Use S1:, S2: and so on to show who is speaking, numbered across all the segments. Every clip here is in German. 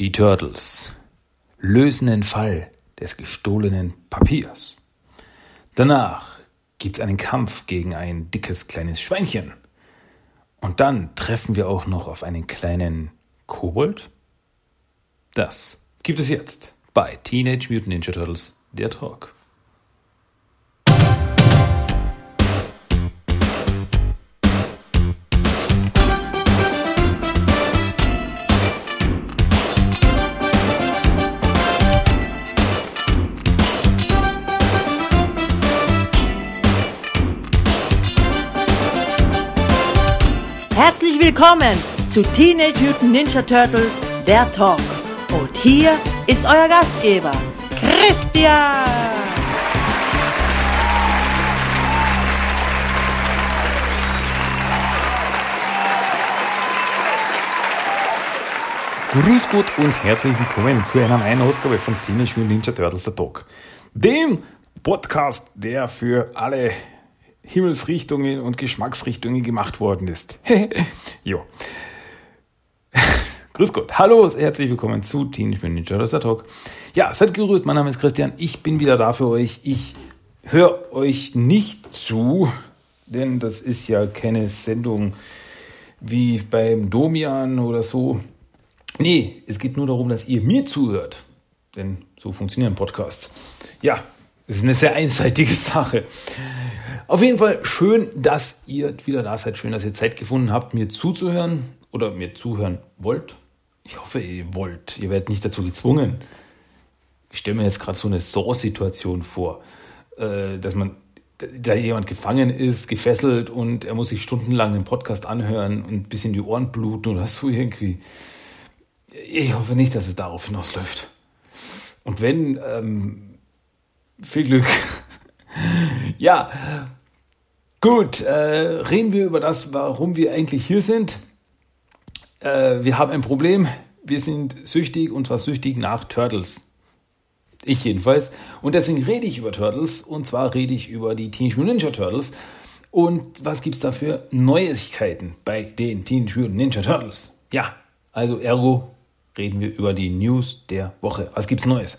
S1: Die Turtles lösen den Fall des gestohlenen Papiers. Danach gibt es einen Kampf gegen ein dickes kleines Schweinchen. Und dann treffen wir auch noch auf einen kleinen Kobold. Das gibt es jetzt bei Teenage Mutant Ninja Turtles, der Talk.
S2: Herzlich willkommen zu Teenage Mutant Ninja Turtles, der Talk. Und hier ist euer Gastgeber, Christian.
S1: Grüß Gott und herzlich willkommen zu einer neuen Ausgabe von Teenage Mutant Ninja Turtles der Talk. Dem Podcast, der für alle Himmelsrichtungen und Geschmacksrichtungen gemacht worden ist. jo. Grüß Gott. Hallo, herzlich willkommen zu Teenage Ninja Turtles Talk. Ja, seid gerührt, mein Name ist Christian. Ich bin wieder da für euch. Ich höre euch nicht zu, denn das ist ja keine Sendung wie beim Domian oder so. Nee, es geht nur darum, dass ihr mir zuhört. Denn so funktionieren Podcasts. Ja, es ist eine sehr einseitige Sache. Auf jeden Fall schön, dass ihr wieder da seid. Schön, dass ihr Zeit gefunden habt, mir zuzuhören oder mir zuhören wollt. Ich hoffe, ihr wollt. Ihr werdet nicht dazu gezwungen. Ich stelle mir jetzt gerade so eine Saw-Situation vor, äh, dass man da jemand gefangen ist, gefesselt und er muss sich stundenlang den Podcast anhören und ein bisschen die Ohren bluten oder so irgendwie. Ich hoffe nicht, dass es darauf hinausläuft. Und wenn, ähm, viel Glück. Ja, gut, äh, reden wir über das, warum wir eigentlich hier sind. Äh, wir haben ein Problem. Wir sind süchtig und zwar süchtig nach Turtles. Ich jedenfalls. Und deswegen rede ich über Turtles. Und zwar rede ich über die Teenage Mutant Ninja Turtles. Und was gibt es da für Neuigkeiten bei den Teenage Mutant Ninja Turtles? Ja, also ergo reden wir über die News der Woche. Was gibt's Neues?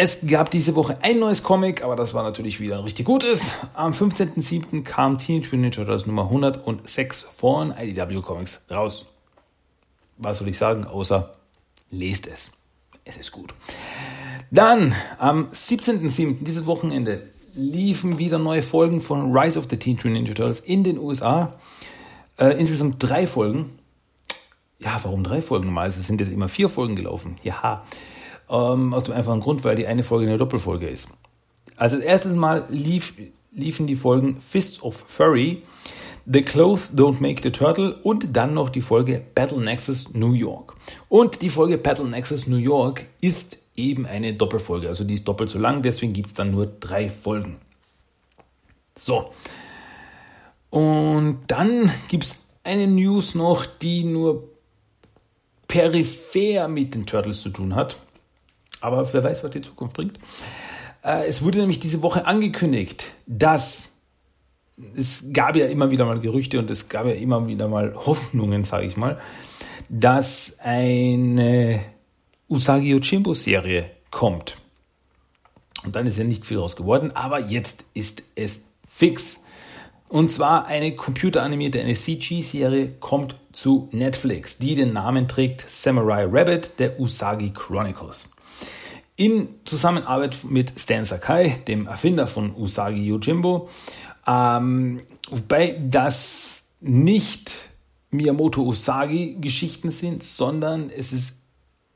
S1: Es gab diese Woche ein neues Comic, aber das war natürlich wieder ein richtig gutes. Am 15.07. kam Teenage Mutant Ninja Turtles Nummer 106 von IDW Comics raus. Was soll ich sagen, außer lest es. Es ist gut. Dann am 17.07. dieses Wochenende liefen wieder neue Folgen von Rise of the Teenage Mutant Ninja Turtles in den USA. Äh, insgesamt drei Folgen. Ja, warum drei Folgen? Normalerweise sind jetzt immer vier Folgen gelaufen. Ja, ähm, aus dem einfachen Grund, weil die eine Folge eine Doppelfolge ist. Also das erste Mal lief, liefen die Folgen Fists of Furry, The Clothes Don't Make the Turtle und dann noch die Folge Battle Nexus New York. Und die Folge Battle Nexus New York ist eben eine Doppelfolge, also die ist doppelt so lang, deswegen gibt es dann nur drei Folgen. So. Und dann gibt es eine News noch, die nur peripher mit den Turtles zu tun hat. Aber wer weiß, was die Zukunft bringt. Äh, es wurde nämlich diese Woche angekündigt, dass es gab ja immer wieder mal Gerüchte und es gab ja immer wieder mal Hoffnungen, sage ich mal, dass eine Usagi Yojimbo Serie kommt. Und dann ist ja nicht viel raus geworden, aber jetzt ist es fix. Und zwar eine computeranimierte, eine CG-Serie kommt zu Netflix, die den Namen trägt Samurai Rabbit, der Usagi Chronicles. In Zusammenarbeit mit Stan Sakai, dem Erfinder von Usagi Yojimbo, ähm, wobei das nicht Miyamoto Usagi Geschichten sind, sondern es ist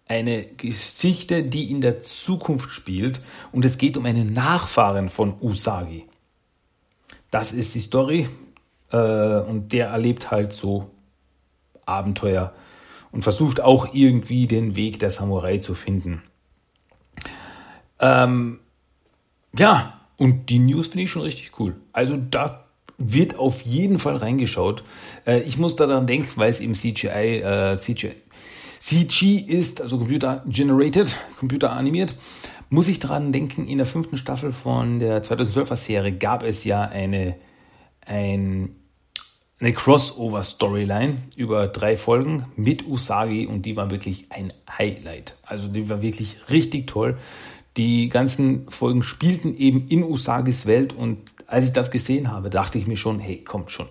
S1: eine Geschichte, die in der Zukunft spielt und es geht um einen Nachfahren von Usagi. Das ist die Story äh, und der erlebt halt so Abenteuer und versucht auch irgendwie den Weg der Samurai zu finden. Ähm, ja, und die News finde ich schon richtig cool. Also da wird auf jeden Fall reingeschaut. Äh, ich muss daran denken, weil es eben CGI, äh, CGI, CG ist, also Computer Generated, Computer animiert, muss ich daran denken, in der fünften Staffel von der 2012er Serie gab es ja eine, ein, eine Crossover-Storyline über drei Folgen mit Usagi und die war wirklich ein Highlight. Also die war wirklich richtig toll. Die ganzen Folgen spielten eben in Usagis Welt und als ich das gesehen habe, dachte ich mir schon, hey, komm schon,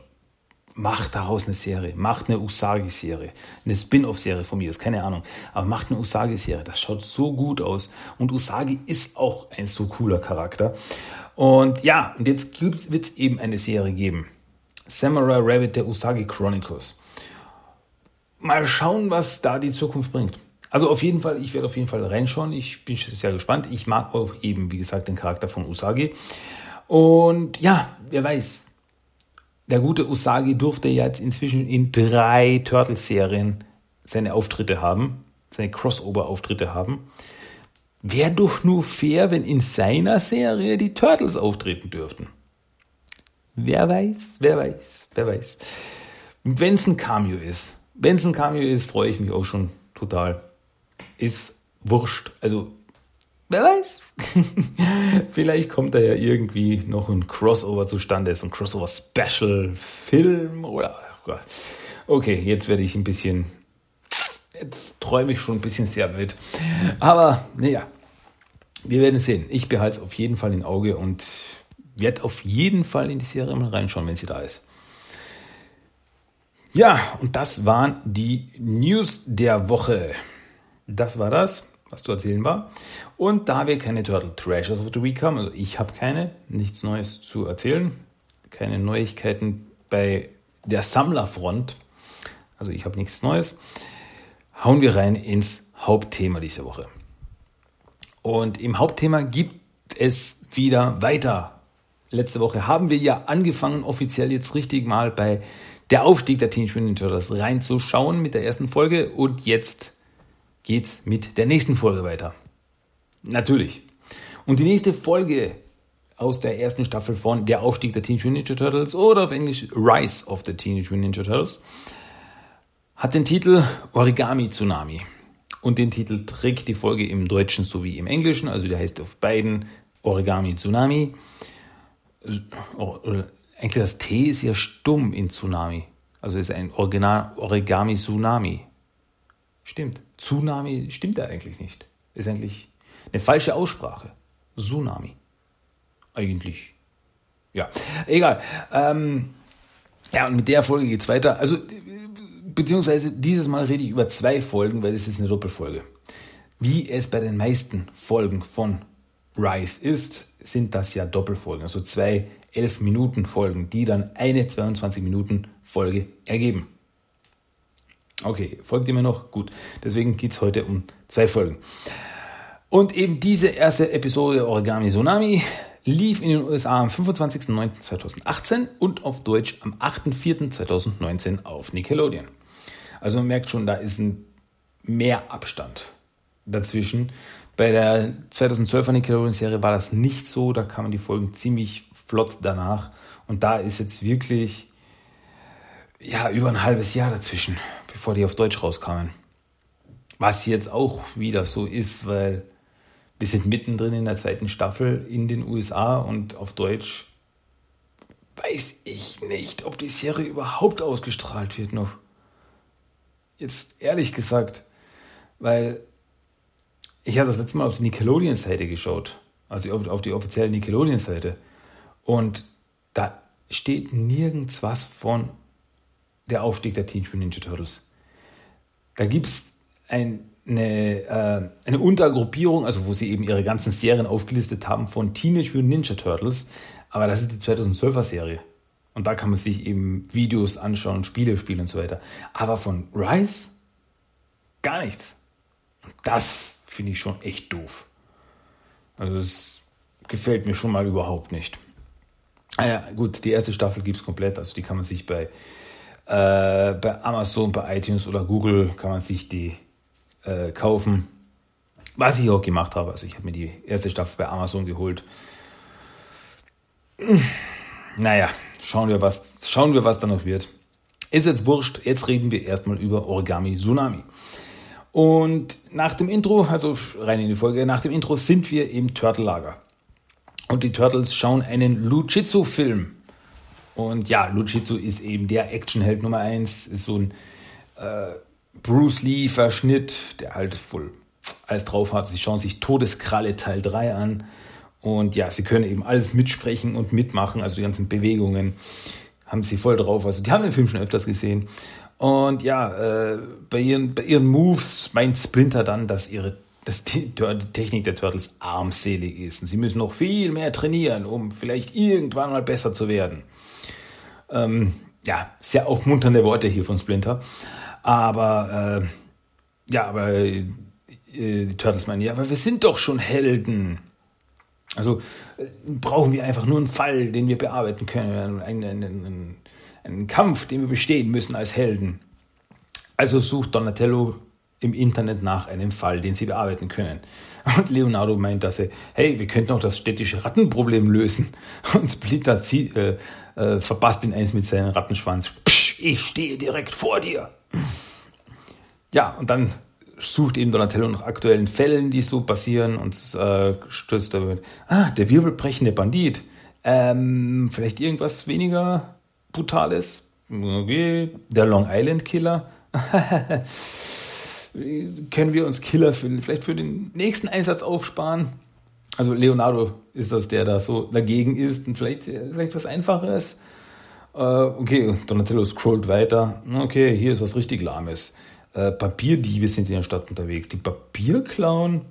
S1: macht daraus eine Serie, macht eine Usagi-Serie, eine Spin-off-Serie von mir, ist keine Ahnung, aber macht eine Usagi-Serie, das schaut so gut aus. Und Usagi ist auch ein so cooler Charakter. Und ja, und jetzt wird es eben eine Serie geben, Samurai Rabbit der Usagi Chronicles. Mal schauen, was da die Zukunft bringt. Also auf jeden Fall, ich werde auf jeden Fall reinschauen. Ich bin sehr gespannt. Ich mag auch eben, wie gesagt, den Charakter von Usagi. Und ja, wer weiß. Der gute Usagi durfte jetzt inzwischen in drei Turtles-Serien seine Auftritte haben, seine Crossover-Auftritte haben. Wäre doch nur fair, wenn in seiner Serie die Turtles auftreten dürften. Wer weiß, wer weiß, wer weiß. Wenn es ein Cameo ist, wenn es ein Cameo ist, freue ich mich auch schon total ist wurscht. Also, wer weiß. Vielleicht kommt da ja irgendwie noch ein Crossover zustande, so ein Crossover-Special-Film oder. Oh okay, jetzt werde ich ein bisschen. Jetzt träume ich schon ein bisschen sehr wild. Aber, naja, wir werden sehen. Ich behalte es auf jeden Fall im Auge und werde auf jeden Fall in die Serie mal reinschauen, wenn sie da ist. Ja, und das waren die News der Woche. Das war das, was zu erzählen war. Und da wir keine Turtle Treasures of the Week haben, also ich habe keine, nichts Neues zu erzählen, keine Neuigkeiten bei der Sammlerfront, also ich habe nichts Neues, hauen wir rein ins Hauptthema dieser Woche. Und im Hauptthema gibt es wieder weiter. Letzte Woche haben wir ja angefangen, offiziell jetzt richtig mal bei der Aufstieg der Teenage Mutant Ninja Turtles reinzuschauen mit der ersten Folge und jetzt geht's mit der nächsten Folge weiter. Natürlich. Und die nächste Folge aus der ersten Staffel von Der Aufstieg der Teenage Mutant Ninja Turtles oder auf Englisch Rise of the Teenage Mutant Ninja Turtles hat den Titel Origami Tsunami. Und den Titel trägt die Folge im Deutschen sowie im Englischen, also der heißt auf beiden Origami Tsunami. Eigentlich das T ist ja stumm in Tsunami. Also ist ein Original Origami Tsunami. Stimmt. Tsunami stimmt ja eigentlich nicht. Ist eigentlich eine falsche Aussprache. Tsunami. Eigentlich. Ja, egal. Ähm, ja, und mit der Folge geht es weiter. Also, beziehungsweise dieses Mal rede ich über zwei Folgen, weil es ist eine Doppelfolge. Wie es bei den meisten Folgen von Rise ist, sind das ja Doppelfolgen. Also zwei 11 Minuten Folgen, die dann eine 22 Minuten Folge ergeben. Okay, folgt ihr mir noch? Gut. Deswegen geht es heute um zwei Folgen. Und eben diese erste Episode Origami Tsunami lief in den USA am 25.09.2018 und auf Deutsch am 8.04.2019 auf Nickelodeon. Also man merkt schon, da ist ein mehr Abstand dazwischen. Bei der 2012er Nickelodeon-Serie war das nicht so, da kamen die Folgen ziemlich flott danach. Und da ist jetzt wirklich ja, über ein halbes Jahr dazwischen, bevor die auf Deutsch rauskamen. Was jetzt auch wieder so ist, weil wir sind mittendrin in der zweiten Staffel in den USA und auf Deutsch weiß ich nicht, ob die Serie überhaupt ausgestrahlt wird noch. Jetzt ehrlich gesagt, weil ich habe das letzte Mal auf die Nickelodeon-Seite geschaut, also auf, auf die offizielle Nickelodeon-Seite. Und da steht nirgends was von der Aufstieg der Teenage Mutant Ninja Turtles. Da gibt es ein, eine, äh, eine Untergruppierung, also wo sie eben ihre ganzen Serien aufgelistet haben von Teenage Mutant Ninja Turtles, aber das ist die 2012er Serie. Und da kann man sich eben Videos anschauen, Spiele spielen und so weiter. Aber von Rise gar nichts. Das finde ich schon echt doof. Also das gefällt mir schon mal überhaupt nicht. Ah gut, die erste Staffel gibt es komplett, also die kann man sich bei äh, bei Amazon, bei iTunes oder Google kann man sich die äh, kaufen. Was ich auch gemacht habe. Also ich habe mir die erste Staffel bei Amazon geholt. Naja, schauen wir, was, schauen wir, was da noch wird. Ist jetzt wurscht. Jetzt reden wir erstmal über Origami Tsunami. Und nach dem Intro, also rein in die Folge, nach dem Intro sind wir im Turtle-Lager. Und die Turtles schauen einen Lujitsu-Film Und ja, Luchitsu ist eben der Actionheld Nummer eins, ist so ein äh, Bruce Lee-Verschnitt, der halt voll alles drauf hat. Sie schauen sich Todeskralle Teil 3 an. Und ja, sie können eben alles mitsprechen und mitmachen, also die ganzen Bewegungen haben sie voll drauf. Also die haben den Film schon öfters gesehen. Und ja, äh, bei, ihren, bei ihren Moves meint Splinter dann, dass ihre dass die Technik der Turtles armselig ist. Und sie müssen noch viel mehr trainieren, um vielleicht irgendwann mal besser zu werden. Ähm, ja, sehr aufmunternde Worte hier von Splinter. Aber äh, ja, aber äh, die Turtles meinen, ja, aber wir sind doch schon Helden. Also äh, brauchen wir einfach nur einen Fall, den wir bearbeiten können, einen, einen, einen, einen Kampf, den wir bestehen müssen als Helden. Also sucht Donatello im Internet nach einem Fall, den sie bearbeiten können. Und Leonardo meint, dass er, hey, wir könnten auch das städtische Rattenproblem lösen. Und Splitter zieht, äh, äh, verpasst ihn eins mit seinem Rattenschwanz. Psch, ich stehe direkt vor dir. Ja, und dann sucht eben Donatello nach aktuellen Fällen, die so passieren und äh, stürzt damit. Ah, der wirbelbrechende Bandit. Ähm, vielleicht irgendwas weniger Brutales. Okay. Der Long Island Killer. Können wir uns Killer für, vielleicht für den nächsten Einsatz aufsparen? Also Leonardo ist das, der da so dagegen ist und vielleicht, vielleicht was Einfaches. Äh, okay, Donatello scrollt weiter. Okay, hier ist was richtig Lahmes. Äh, Papierdiebe sind in der Stadt unterwegs. Die Papier klauen.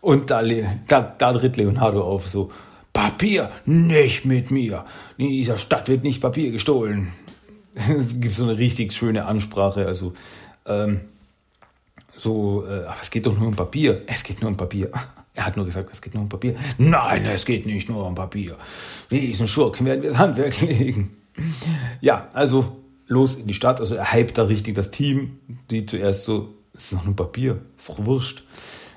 S1: Und da, da, da tritt Leonardo auf, so, Papier, nicht mit mir. In dieser Stadt wird nicht Papier gestohlen. es gibt so eine richtig schöne Ansprache, also, ähm, so, äh, ach, es geht doch nur um Papier. Es geht nur um Papier. Er hat nur gesagt, es geht nur um Papier. Nein, es geht nicht nur um Papier. Diesen Schurken werden wir das Handwerk legen. Ja, also los in die Stadt. Also er hypt da richtig das Team, die zuerst so, es ist doch nur Papier, ist doch wurscht.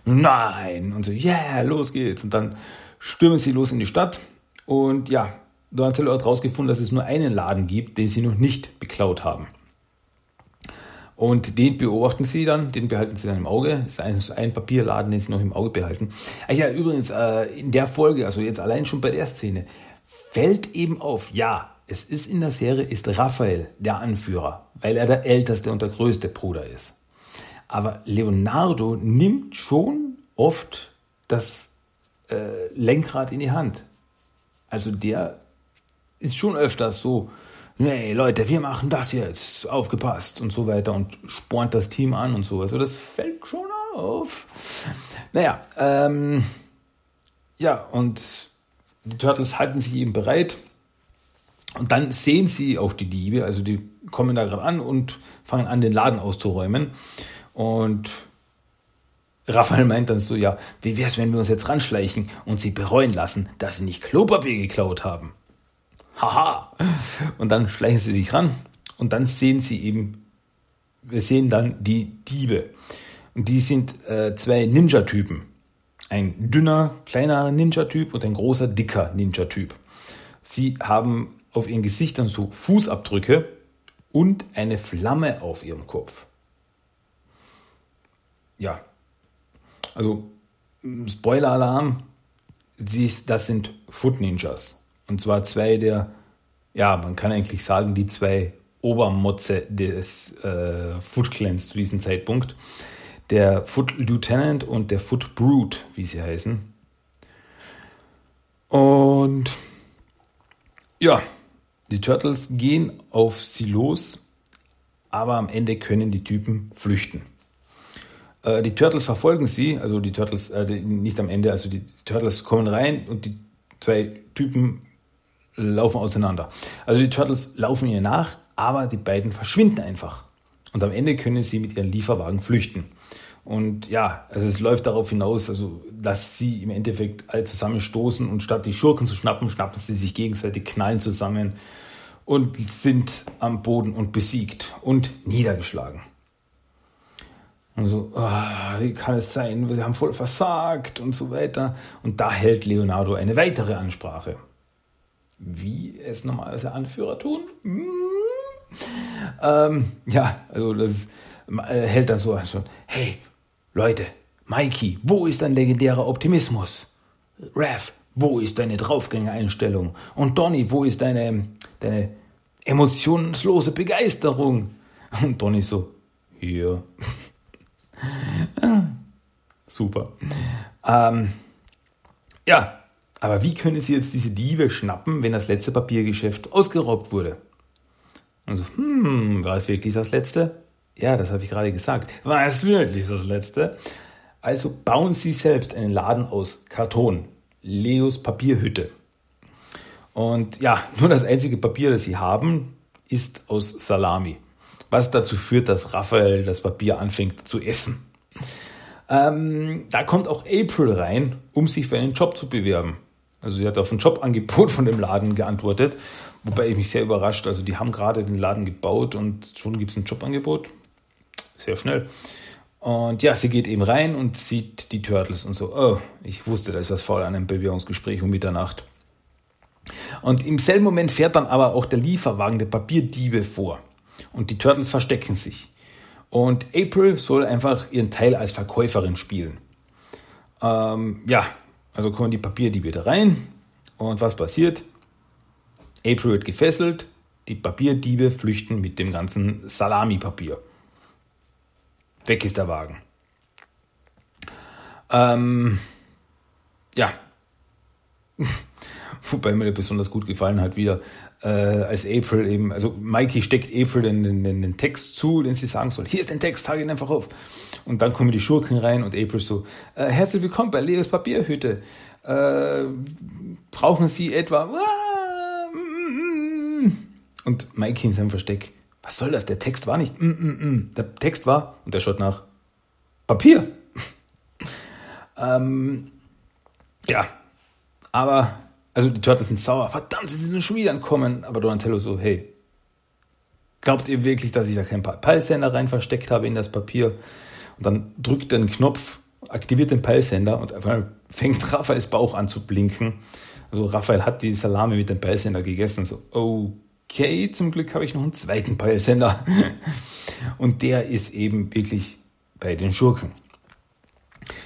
S1: Nein! Und so, yeah, los geht's. Und dann stürmen sie los in die Stadt. Und ja, Donatello hat herausgefunden, dass es nur einen Laden gibt, den sie noch nicht beklaut haben. Und den beobachten sie dann, den behalten sie dann im Auge. Das ist ein, Papierladen, den sie noch im Auge behalten. Ach ja, übrigens, äh, in der Folge, also jetzt allein schon bei der Szene, fällt eben auf, ja, es ist in der Serie, ist Raphael der Anführer, weil er der älteste und der größte Bruder ist. Aber Leonardo nimmt schon oft das äh, Lenkrad in die Hand. Also der ist schon öfters so, nee, Leute, wir machen das jetzt, aufgepasst und so weiter und spornt das Team an und so. Also das fällt schon auf. Naja, ähm, ja, und die Turtles halten sich eben bereit. Und dann sehen sie auch die Diebe, also die kommen da gerade an und fangen an, den Laden auszuräumen. Und Raphael meint dann so, ja, wie wäre es, wenn wir uns jetzt ranschleichen und sie bereuen lassen, dass sie nicht Klopapier geklaut haben? Haha. Und dann schleichen sie sich ran und dann sehen sie eben, wir sehen dann die Diebe. Und die sind äh, zwei Ninja-Typen. Ein dünner, kleiner Ninja-Typ und ein großer, dicker Ninja-Typ. Sie haben auf ihren Gesichtern so Fußabdrücke und eine Flamme auf ihrem Kopf. Ja, also Spoiler-Alarm, das sind Foot Ninjas. Und zwar zwei der, ja, man kann eigentlich sagen, die zwei Obermotze des äh, Foot Clans zu diesem Zeitpunkt. Der Foot Lieutenant und der Foot Brute, wie sie heißen. Und ja, die Turtles gehen auf sie los, aber am Ende können die Typen flüchten. Äh, die Turtles verfolgen sie, also die Turtles, äh, nicht am Ende, also die Turtles kommen rein und die zwei Typen laufen auseinander. Also die Turtles laufen ihr nach, aber die beiden verschwinden einfach. Und am Ende können sie mit ihren Lieferwagen flüchten. Und ja, also es läuft darauf hinaus, also dass sie im Endeffekt alle zusammenstoßen und statt die Schurken zu schnappen, schnappen sie sich gegenseitig, knallen zusammen und sind am Boden und besiegt und niedergeschlagen. Also, oh, wie kann es sein? Wir haben voll versagt und so weiter. Und da hält Leonardo eine weitere Ansprache wie es normalerweise Anführer tun. Hm. Ähm, ja, also das äh, hält dann so an schon. Hey, Leute, Mikey, wo ist dein legendärer Optimismus? Raph, wo ist deine Draufgängereinstellung? Und Donny, wo ist deine deine emotionslose Begeisterung. Und Donny so, hier. Super. Ähm, ja, aber wie können Sie jetzt diese Diebe schnappen, wenn das letzte Papiergeschäft ausgeraubt wurde? Und so, hm, war es wirklich das letzte? Ja, das habe ich gerade gesagt. War es wirklich das letzte? Also bauen Sie selbst einen Laden aus Karton. Leos Papierhütte. Und ja, nur das einzige Papier, das Sie haben, ist aus Salami. Was dazu führt, dass Raphael das Papier anfängt zu essen. Ähm, da kommt auch April rein, um sich für einen Job zu bewerben. Also sie hat auf ein Jobangebot von dem Laden geantwortet, wobei ich mich sehr überrascht. Also die haben gerade den Laden gebaut und schon gibt es ein Jobangebot. Sehr schnell. Und ja, sie geht eben rein und sieht die Turtles und so, oh, ich wusste, da ist was faul an einem Bewerbungsgespräch um Mitternacht. Und im selben Moment fährt dann aber auch der Lieferwagen der Papierdiebe vor. Und die Turtles verstecken sich. Und April soll einfach ihren Teil als Verkäuferin spielen. Ähm, ja, also kommen die Papierdiebe da rein. Und was passiert? April wird gefesselt. Die Papierdiebe flüchten mit dem ganzen Salami-Papier. Weg ist der Wagen. Ähm, ja. Wobei mir besonders gut gefallen hat, wieder äh, als April eben, also Mikey steckt April den, den, den, Text zu, den sie sagen soll. Hier ist der Text, trage ihn einfach auf. Und dann kommen die Schurken rein und April so, äh, herzlich willkommen bei Leos Papierhütte. Äh, brauchen Sie etwa... Und Mikey in seinem Versteck, was soll das? Der Text war nicht... Mm, mm, mm. Der Text war, und der schaut nach, Papier. ähm, ja, aber also die Turtles sind sauer. Verdammt, sie sind schon wieder ankommen. Aber Donatello so, hey, glaubt ihr wirklich, dass ich da keinen Peilsender rein versteckt habe in das Papier? Und dann drückt er einen Knopf, aktiviert den Peilsender und fängt Raphaels Bauch an zu blinken. Also Raphael hat die Salami mit dem Peilsender gegessen. So, okay, zum Glück habe ich noch einen zweiten Peilsender. Und der ist eben wirklich bei den Schurken.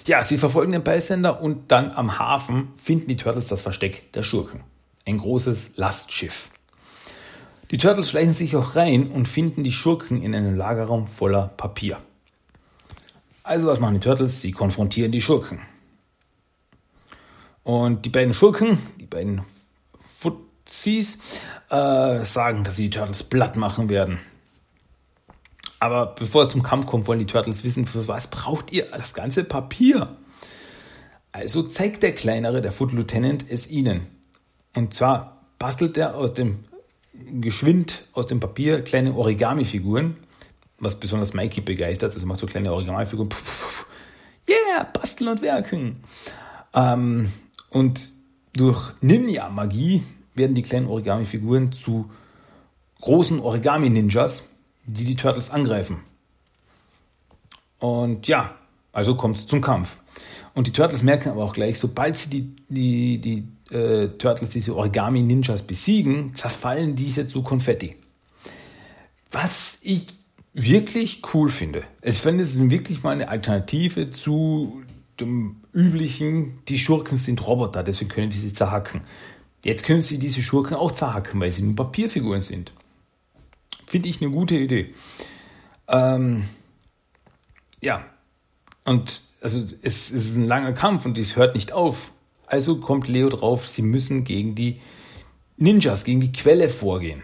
S1: Ja, sie verfolgen den Peilsender und dann am Hafen finden die Turtles das Versteck der Schurken. Ein großes Lastschiff. Die Turtles schleichen sich auch rein und finden die Schurken in einem Lagerraum voller Papier. Also was machen die Turtles? Sie konfrontieren die Schurken. Und die beiden Schurken, die beiden Fuzis, äh, sagen, dass sie die Turtles platt machen werden. Aber bevor es zum Kampf kommt, wollen die Turtles wissen, für was braucht ihr das ganze Papier? Also zeigt der kleinere, der Foot Lieutenant, es ihnen. Und zwar bastelt er aus dem geschwind aus dem Papier kleine Origami-Figuren, was besonders Mikey begeistert. Also macht so kleine Origami-Figuren. Yeah, basteln und werken. Ähm, und durch Ninja-Magie werden die kleinen Origami-Figuren zu großen Origami-Ninjas, die die Turtles angreifen. Und ja, also kommt es zum Kampf. Und die Turtles merken aber auch gleich, sobald sie die, die, die äh, Turtles, diese Origami-Ninjas besiegen, zerfallen diese zu Konfetti. Was ich wirklich cool finde. Es finde es wirklich mal eine Alternative zu dem üblichen, die Schurken sind Roboter, deswegen können wir sie zerhacken. Jetzt können sie diese Schurken auch zerhacken, weil sie nur Papierfiguren sind. Finde ich eine gute Idee. Ähm, ja, und also es, ist ein langer Kampf und es hört nicht auf. Also kommt Leo drauf, sie müssen gegen die Ninjas, gegen die Quelle vorgehen.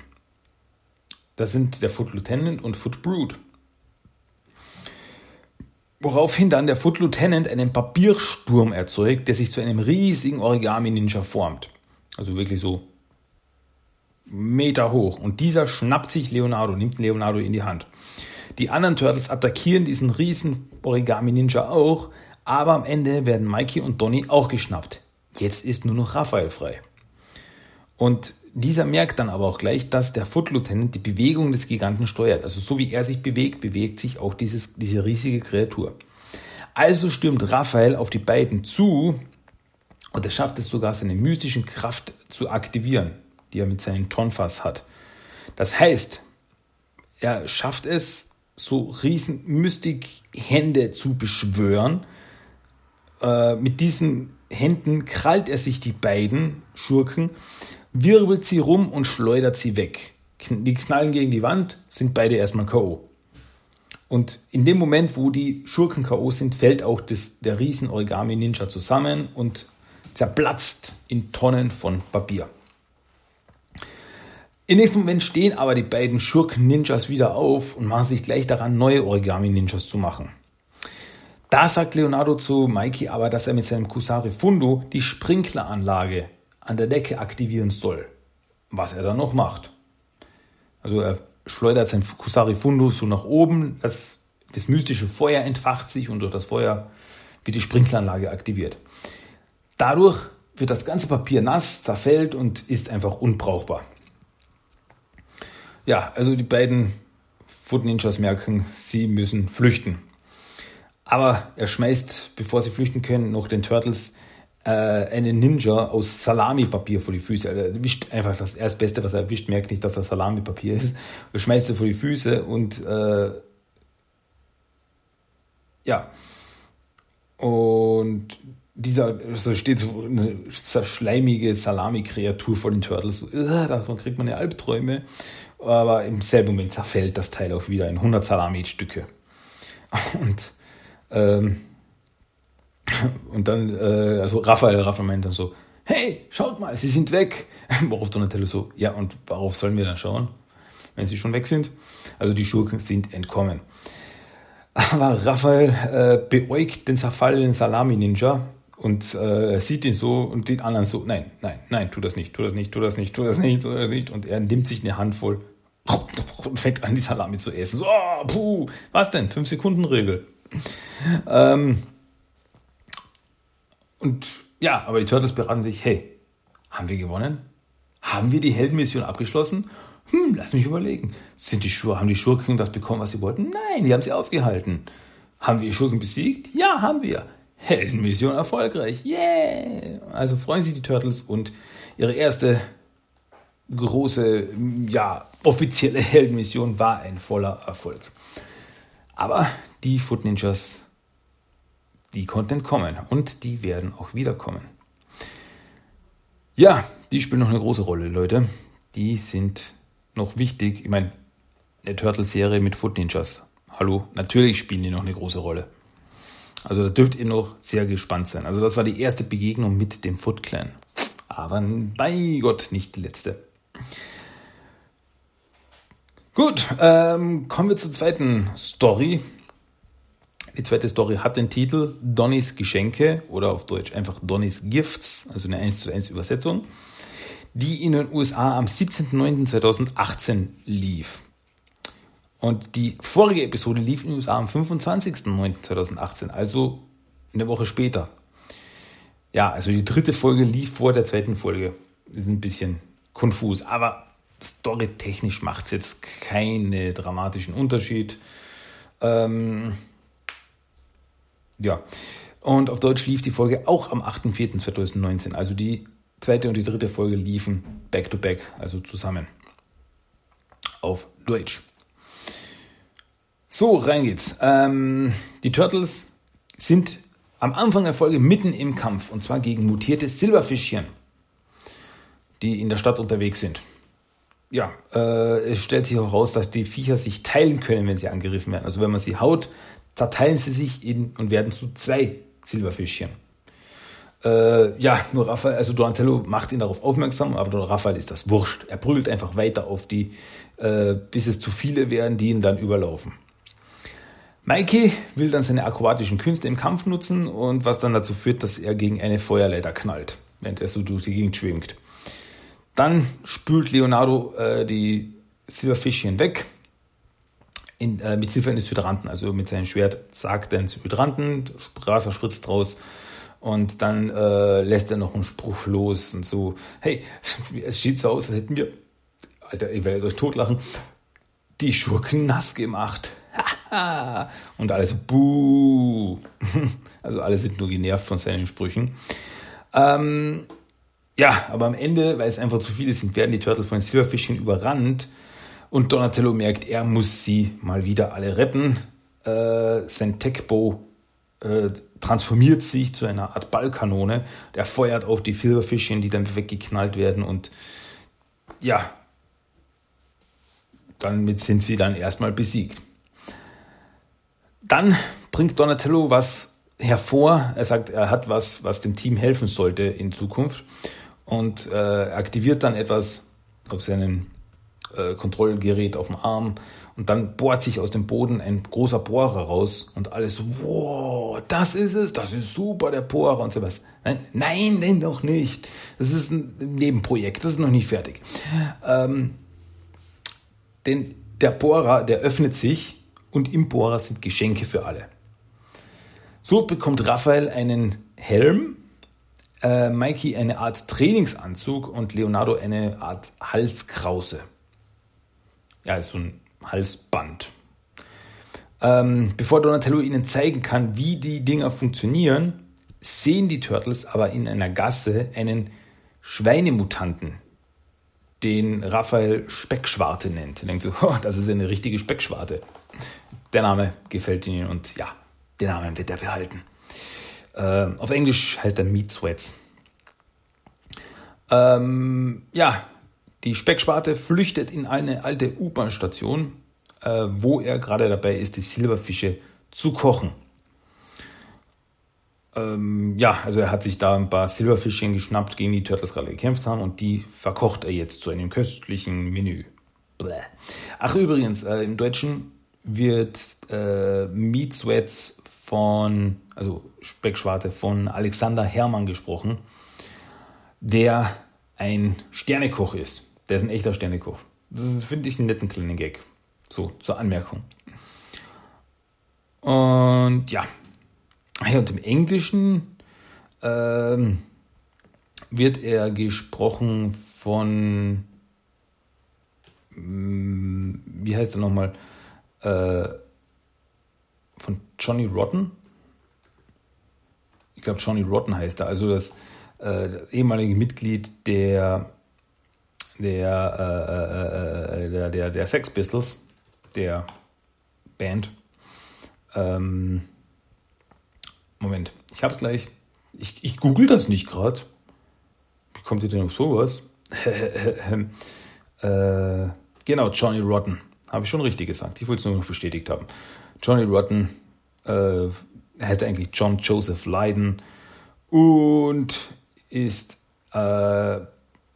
S1: Das sind der Foot Lieutenant und Foot Brood. Woraufhin dann der Foot Lieutenant einen Papiersturm erzeugt, der sich zu einem riesigen Origami-Ninja formt. Also wirklich so Meter hoch. Und dieser schnappt sich Leonardo, nimmt Leonardo in die Hand. Die anderen Turtles attackieren diesen riesen Origami Ninja auch, aber am Ende werden Mikey und Donny auch geschnappt. Jetzt ist nur noch Raphael frei. Und dieser merkt dann aber auch gleich, dass der Foot Lieutenant die Bewegung des Giganten steuert. Also so wie er sich bewegt, bewegt sich auch dieses, diese riesige Kreatur. Also stürmt Raphael auf die beiden zu und er schafft es sogar, seine mystischen Kraft zu aktivieren die er mit seinen Tonfas hat. Das heißt, er schafft es, so riesen Mystik-Hände zu beschwören. Äh, mit diesen Händen krallt er sich die beiden Schurken, wirbelt sie rum und schleudert sie weg. Die knallen gegen die Wand, sind beide erstmal K.O. Und in dem Moment, wo die Schurken K.O. sind, fällt auch das, der riesen Origami-Ninja zusammen und zerplatzt in Tonnen von Papier. Im nächsten Moment stehen aber die beiden Schurken-Ninjas wieder auf und machen sich gleich daran, neue Origami-Ninjas zu machen. Da sagt Leonardo zu Mikey aber, dass er mit seinem Kusari Fundo die Sprinkleranlage an der Decke aktivieren soll. Was er dann noch macht. Also er schleudert sein Kusari Fundo so nach oben, das, das mystische Feuer entfacht sich und durch das Feuer wird die Sprinkleranlage aktiviert. Dadurch wird das ganze Papier nass, zerfällt und ist einfach unbrauchbar. Ja, also die beiden Foot Ninjas merken, sie müssen flüchten. Aber er schmeißt, bevor sie flüchten können, noch den Turtles äh, einen Ninja aus Salamipapier vor die Füße. Er erwischt einfach das, erst Beste, was er erwischt, merkt nicht, dass das Salamipapier ist. Er schmeißt es vor die Füße und äh, ja. Und dieser, so steht so eine schleimige Salami-Kreatur vor den Turtles. So, uh, davon kriegt man ja Albträume. Aber im selben Moment zerfällt das Teil auch wieder in 100 Salami-Stücke. Und ähm, und dann, äh, also Raphael, Raphael meint dann so, hey, schaut mal, sie sind weg. Worauf Donatello so, ja, und worauf sollen wir dann schauen, wenn sie schon weg sind? Also die Schurken sind entkommen. Aber Raphael äh, beäugt den zerfallenen Salami-Ninja und äh, sieht ihn so und die anderen so, nein, nein, nein, tu das nicht, tu das nicht, tu das nicht, tu das nicht, tu das nicht. Und er nimmt sich eine Handvoll und fängt an, die Salami zu essen. So, oh, puh, was denn? Fünf Sekunden Regel. Ähm, und ja, aber die Turtles beraten sich, hey, haben wir gewonnen? Haben wir die Heldenmission abgeschlossen? Hm, lass mich überlegen. Sind die Schur haben die Schurken das bekommen, was sie wollten? Nein, die haben sie aufgehalten. Haben wir die Schurken besiegt? Ja, haben wir. Heldenmission erfolgreich. Yeah! Also freuen sich die Turtles und ihre erste große, ja, offizielle Heldenmission war ein voller Erfolg. Aber die Foot Ninjas, die konnten kommen und die werden auch wiederkommen. Ja, die spielen noch eine große Rolle, Leute. Die sind noch wichtig. Ich meine, eine Turtle-Serie mit Foot Ninjas. Hallo, natürlich spielen die noch eine große Rolle. Also da dürft ihr noch sehr gespannt sein. Also das war die erste Begegnung mit dem Foot Clan. Aber bei Gott nicht die letzte. Gut, ähm, kommen wir zur zweiten Story. Die zweite Story hat den Titel Donnys Geschenke oder auf Deutsch einfach Donnys Gifts, also eine 1 zu 1 Übersetzung, die in den USA am 17.09.2018 lief. Und die vorige Episode lief in den USA am 25.09.2018, also eine Woche später. Ja, also die dritte Folge lief vor der zweiten Folge. Ist ein bisschen konfus, aber storytechnisch macht es jetzt keinen dramatischen Unterschied. Ähm, ja, und auf Deutsch lief die Folge auch am 8.4.2019. Also die zweite und die dritte Folge liefen back-to-back, -back, also zusammen. Auf Deutsch. So, rein geht's. Ähm, die Turtles sind am Anfang der Folge mitten im Kampf und zwar gegen mutierte Silberfischchen, die in der Stadt unterwegs sind ja, äh, es stellt sich heraus, dass die Viecher sich teilen können, wenn sie angegriffen werden. Also wenn man sie haut, zerteilen sie sich in und werden zu zwei Silberfischchen. Äh, ja, nur Raphael, also Donatello macht ihn darauf aufmerksam, aber Raphael ist das wurscht. Er prügelt einfach weiter auf die, äh, bis es zu viele werden, die ihn dann überlaufen. Mikey will dann seine akrobatischen Künste im Kampf nutzen und was dann dazu führt, dass er gegen eine Feuerleiter knallt, während er so durch die Gegend schwingt. Dann spült Leonardo äh, die Silberfischchen weg in, äh, mit Hilfe eines Hydranten. Also mit seinem Schwert sagt er ins Hydranten, Wasser spritzt draus und dann äh, lässt er noch einen Spruch los und so, hey, es sieht so aus, als hätten wir, Alter, ihr werdet euch totlachen, die Schurken nass gemacht. Und alle so, buh. Also alle sind nur genervt von seinen Sprüchen. Ähm, ja, aber am Ende, weil es einfach zu viele sind, werden die Turtle von den Silberfischchen überrannt. Und Donatello merkt, er muss sie mal wieder alle retten. Äh, sein Techbow äh, transformiert sich zu einer Art Ballkanone. Der feuert auf die Silberfischchen, die dann weggeknallt werden. Und ja, damit sind sie dann erstmal besiegt. Dann bringt Donatello was hervor. Er sagt, er hat was, was dem Team helfen sollte in Zukunft und äh, aktiviert dann etwas auf seinem äh, Kontrollgerät auf dem Arm und dann bohrt sich aus dem Boden ein großer Bohrer raus und alles wow, das ist es, das ist super, der Bohrer und so was. Nein, nein, nein, noch nicht. Das ist ein Nebenprojekt, das ist noch nicht fertig. Ähm, denn der Bohrer, der öffnet sich und im Bohrer sind Geschenke für alle. So bekommt Raphael einen Helm, äh, Mikey eine Art Trainingsanzug und Leonardo eine Art Halskrause. Ja, so ein Halsband. Ähm, bevor Donatello ihnen zeigen kann, wie die Dinger funktionieren, sehen die Turtles aber in einer Gasse einen Schweinemutanten, den Raphael Speckschwarte nennt. Er denkt so, oh, das ist eine richtige Speckschwarte. Der Name gefällt ihnen und ja, den Namen wird er behalten. Äh, auf Englisch heißt er Meat Sweats. Ähm, ja, die Speckschwarte flüchtet in eine alte U-Bahn-Station, äh, wo er gerade dabei ist, die Silberfische zu kochen. Ähm, ja, also er hat sich da ein paar Silberfischchen geschnappt, gegen die Turtles gerade gekämpft haben und die verkocht er jetzt zu einem köstlichen Menü. Bläh. Ach übrigens, äh, im Deutschen wird äh, Meat Sweats von, also Speckschwarte von Alexander Hermann gesprochen, der ein Sternekoch ist. Der ist ein echter Sternekoch. Das finde ich einen netten kleinen Gag. So, zur Anmerkung. Und ja, und im Englischen ähm, wird er gesprochen von, mm, wie heißt er nochmal? Äh, von Johnny Rotten. Ich glaube, Johnny Rotten heißt er. Also das, äh, das ehemalige Mitglied der, der, äh, äh, der, der, der Sex Pistols, der Band. Ähm, Moment, ich hab's gleich. Ich, ich google das nicht gerade. Wie kommt ihr denn auf sowas? äh, genau, Johnny Rotten. Habe ich schon richtig gesagt. Ich wollte es nur noch bestätigt haben. Johnny Rotten äh, heißt eigentlich John Joseph Lydon und ist äh,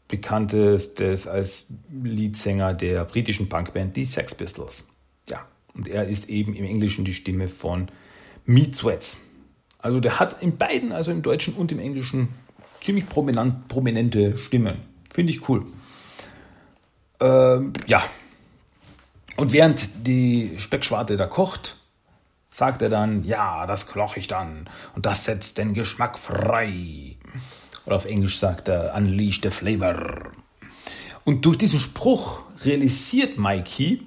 S1: bekanntestes als Leadsänger der britischen Punkband die Sex Pistols. Ja, und er ist eben im Englischen die Stimme von Meat Sweats. Also der hat in beiden, also im Deutschen und im Englischen, ziemlich prominent, prominente Stimmen. Finde ich cool. Ähm, ja, und während die Speckschwarte da kocht, sagt er dann, ja, das koche ich dann und das setzt den Geschmack frei. Oder auf Englisch sagt er, unleash the flavor. Und durch diesen Spruch realisiert Mikey,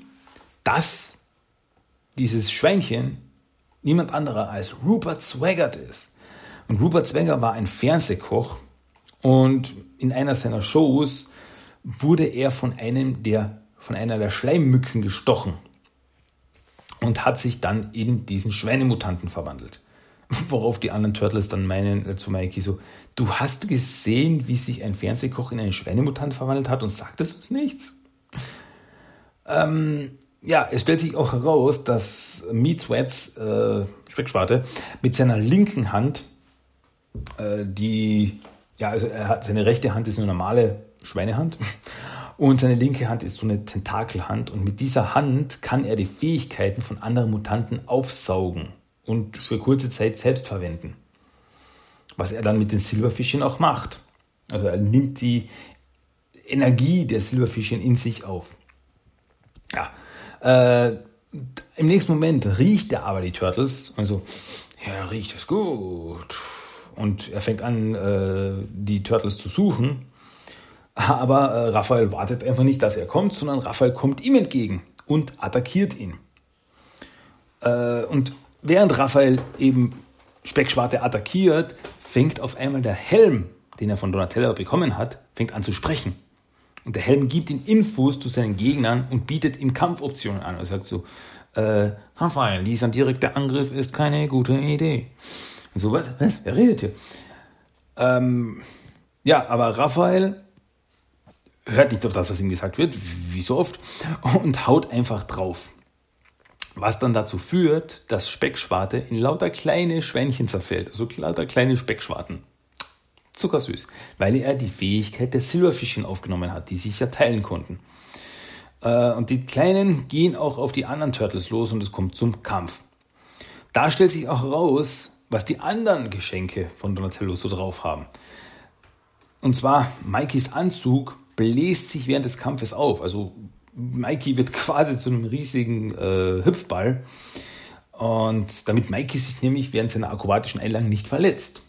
S1: dass dieses Schweinchen niemand anderer als Rupert Swaggart ist. Und Rupert Swaggart war ein Fernsehkoch und in einer seiner Shows wurde er von einem der von einer der Schleimmücken gestochen und hat sich dann in diesen Schweinemutanten verwandelt. Worauf die anderen Turtles dann meinen äh, zu Mikey so, du hast gesehen, wie sich ein Fernsehkoch in einen Schweinemutant verwandelt hat und sagtest uns nichts? Ähm, ja, es stellt sich auch heraus, dass Meat Sweats, äh, Speckschwarte, mit seiner linken Hand, äh, die, ja, also er hat, seine rechte Hand ist eine normale Schweinehand und seine linke Hand ist so eine Tentakelhand und mit dieser Hand kann er die Fähigkeiten von anderen Mutanten aufsaugen und für kurze Zeit selbst verwenden. Was er dann mit den Silberfischchen auch macht. Also er nimmt die Energie der Silberfischchen in sich auf. Ja, äh, im nächsten Moment riecht er aber die Turtles also ja, riecht es gut. Und er fängt an, äh, die Turtles zu suchen aber äh, Raphael wartet einfach nicht, dass er kommt, sondern Raphael kommt ihm entgegen und attackiert ihn. Äh, und während Raphael eben Speckschwarte attackiert, fängt auf einmal der Helm, den er von Donatello bekommen hat, fängt an zu sprechen. Und der Helm gibt ihm Infos zu seinen Gegnern und bietet ihm Kampfoptionen an. Er sagt so, äh, Raphael, dieser direkte Angriff ist keine gute Idee. Und so, was? Was? Wer redet hier? Ähm, ja, aber Raphael hört nicht auf das, was ihm gesagt wird, wie so oft, und haut einfach drauf. Was dann dazu führt, dass Speckschwarte in lauter kleine Schwänchen zerfällt, also lauter kleine Speckschwarten. Zuckersüß, weil er die Fähigkeit der Silberfischchen aufgenommen hat, die sich ja teilen konnten. Äh, und die Kleinen gehen auch auf die anderen Turtles los und es kommt zum Kampf. Da stellt sich auch raus, was die anderen Geschenke von Donatello so drauf haben. Und zwar, Mikeys Anzug bläst sich während des Kampfes auf. Also Mikey wird quasi zu einem riesigen äh, Hüpfball. Und damit Mikey sich nämlich während seiner akrobatischen Einlagen nicht verletzt.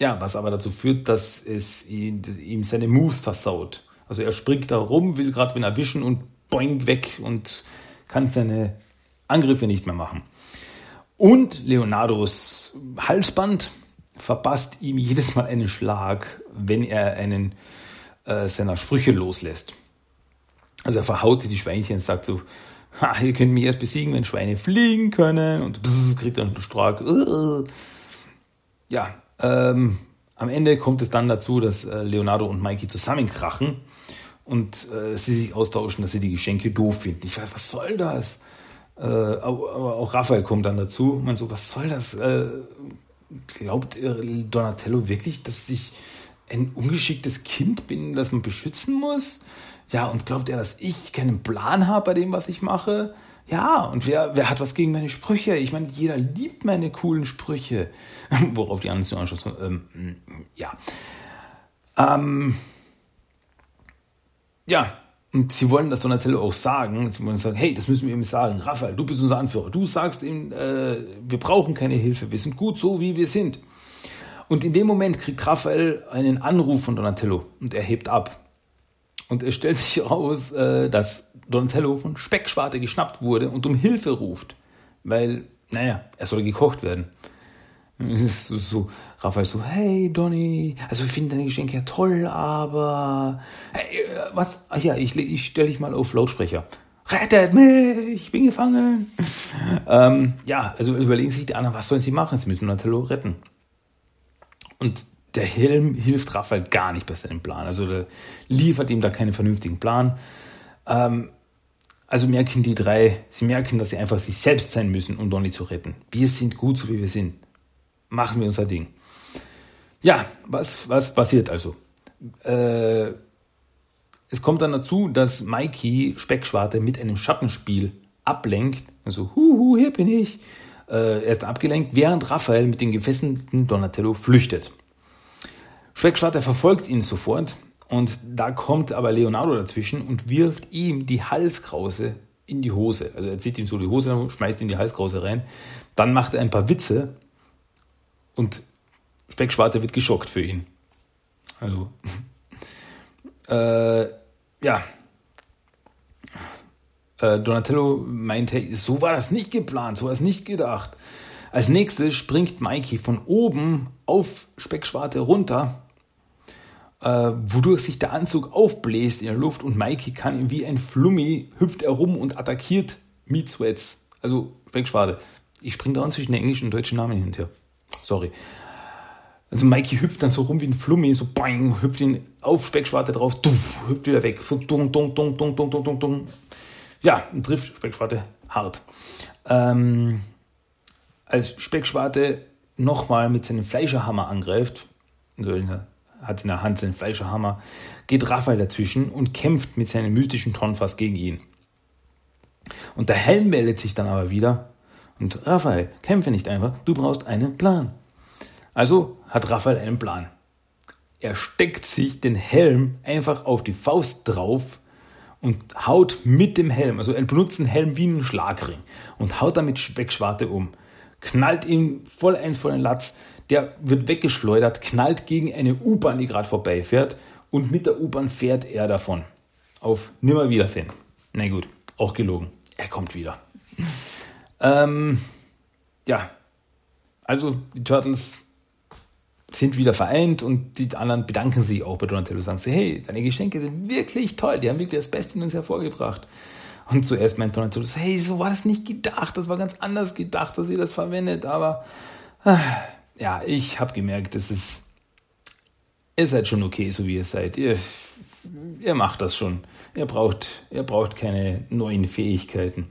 S1: Ja, was aber dazu führt, dass es ihm, ihm seine Moves versaut. Also er springt da rum, will gerade wen erwischen und boing weg und kann seine Angriffe nicht mehr machen. Und Leonardos Halsband verpasst ihm jedes Mal einen Schlag, wenn er einen äh, seiner Sprüche loslässt. Also er verhaut die Schweinchen und sagt so, ha, ihr könnt mich erst besiegen, wenn Schweine fliegen können und bzz, kriegt dann einen Schlag. Ja, ähm, am Ende kommt es dann dazu, dass äh, Leonardo und Mikey zusammenkrachen und äh, sie sich austauschen, dass sie die Geschenke doof finden. Ich weiß, was soll das? Äh, auch, auch, Raphael kommt dann dazu. Man so, was soll das? Äh, glaubt Donatello wirklich, dass ich ein ungeschicktes Kind bin, das man beschützen muss? Ja, und glaubt er, dass ich keinen Plan habe bei dem, was ich mache? Ja, und wer, wer hat was gegen meine Sprüche? Ich meine, jeder liebt meine coolen Sprüche. Worauf die anderen so anschauen. Ähm, ja. Ähm, ja, und sie wollen das Donatello auch sagen. Sie wollen sagen, hey, das müssen wir ihm sagen. Raphael, du bist unser Anführer. Du sagst ihm, äh, wir brauchen keine Hilfe. Wir sind gut so, wie wir sind. Und in dem Moment kriegt Raphael einen Anruf von Donatello und er hebt ab. Und es stellt sich heraus, äh, dass Donatello von Speckschwarte geschnappt wurde und um Hilfe ruft. Weil, naja, er soll gekocht werden. So, so, Raphael so, hey Donny, also wir finden deine Geschenke ja toll, aber hey, äh, was? Ach ja, ich, ich stelle dich mal auf Lautsprecher. Rettet mich, ich bin gefangen. ähm, ja, also überlegen sich die anderen, was sollen sie machen? Sie müssen Donatello retten. Und der Helm hilft Raphael gar nicht bei seinem Plan. Also liefert ihm da keinen vernünftigen Plan. Ähm, also merken die drei, sie merken, dass sie einfach sich selbst sein müssen, um Donny zu retten. Wir sind gut, so wie wir sind. Machen wir unser Ding. Ja, was, was passiert also? Äh, es kommt dann dazu, dass Mikey Speckschwarte mit einem Schattenspiel ablenkt. Also, huhu, hier bin ich. Äh, er ist abgelenkt, während Raphael mit dem gefesselten Donatello flüchtet. Speckschwarte verfolgt ihn sofort und da kommt aber Leonardo dazwischen und wirft ihm die Halskrause in die Hose. Also er zieht ihm so die Hose, schmeißt ihm die Halskrause rein. Dann macht er ein paar Witze und Speckschwarte wird geschockt für ihn. Also, äh, ja. Äh, Donatello meint, hey, so war das nicht geplant, so war es nicht gedacht. Als nächstes springt Mikey von oben auf Speckschwarte runter äh, wodurch sich der Anzug aufbläst in der Luft und Mikey kann ihm wie ein Flummi hüpft er rum und attackiert Meat Sweats. Also, Schwade. Ich springe da zwischen englischen und deutschen Namen hin und her. Sorry. Also Mikey hüpft dann so rum wie ein Flummi, so bang, hüpft ihn auf Speckschwarte drauf, duff, hüpft wieder weg. So dung, dung, dung, dung, dung, dung, dung, dung. Ja, und trifft Speckschwarte hart. Ähm, als Speckschwarte nochmal mit seinem Fleischerhammer angreift, also hat in der Hand seinen Fleischerhammer, geht Raphael dazwischen und kämpft mit seinem mystischen Tonfass gegen ihn. Und der Helm meldet sich dann aber wieder und Raphael, kämpfe nicht einfach, du brauchst einen Plan. Also hat Raphael einen Plan. Er steckt sich den Helm einfach auf die Faust drauf und haut mit dem Helm, also er benutzt den Helm wie einen Schlagring und haut damit Speckschwarte um, knallt ihm voll eins vor den Latz, der wird weggeschleudert, knallt gegen eine U-Bahn, die gerade vorbeifährt und mit der U-Bahn fährt er davon. Auf Nimmerwiedersehen. Na gut, auch gelogen. Er kommt wieder. ähm, ja, also die Turtles sind wieder vereint und die anderen bedanken sich auch bei Donatello, sagen sie, hey, deine Geschenke sind wirklich toll, die haben wirklich das Beste in uns hervorgebracht. Und zuerst meint Donatello, hey, so war das nicht gedacht, das war ganz anders gedacht, dass ihr das verwendet, aber äh, ja, ich habe gemerkt, das ist ihr seid schon okay, so wie ihr seid. Ihr, ihr macht das schon. Ihr braucht, ihr braucht keine neuen Fähigkeiten.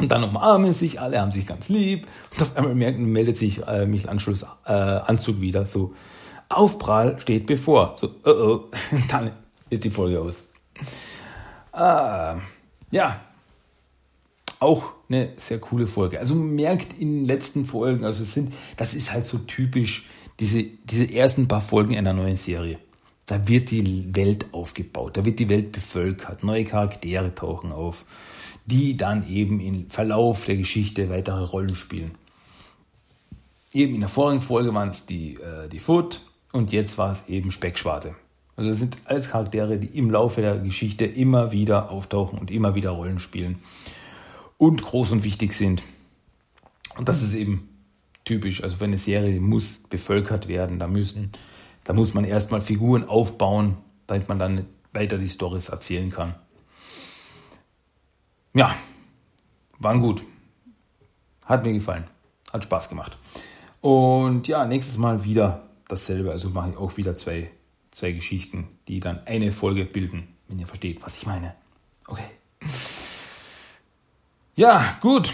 S1: Und dann umarmen sich, alle haben sich ganz lieb. Und auf einmal meldet sich äh, Michel Anschluss äh, Anzug wieder. So, Aufprall steht bevor. So, oh oh, dann ist die Folge aus. Ah, ja, auch eine sehr coole Folge. Also merkt in den letzten Folgen, also es sind, das ist halt so typisch, diese, diese ersten paar Folgen einer neuen Serie. Da wird die Welt aufgebaut, da wird die Welt bevölkert, neue Charaktere tauchen auf, die dann eben im Verlauf der Geschichte weitere Rollen spielen. Eben in der vorigen Folge waren es die, äh, die Foot und jetzt war es eben Speckschwarte. Also das sind alles Charaktere, die im Laufe der Geschichte immer wieder auftauchen und immer wieder Rollen spielen und groß und wichtig sind. Und das ist eben typisch. Also für eine Serie muss bevölkert werden. Da müssen, da muss man erstmal Figuren aufbauen, damit man dann weiter die Stories erzählen kann. Ja, waren gut. Hat mir gefallen. Hat Spaß gemacht. Und ja, nächstes Mal wieder dasselbe. Also mache ich auch wieder zwei, zwei Geschichten, die dann eine Folge bilden, wenn ihr versteht, was ich meine. Okay. Ja, gut.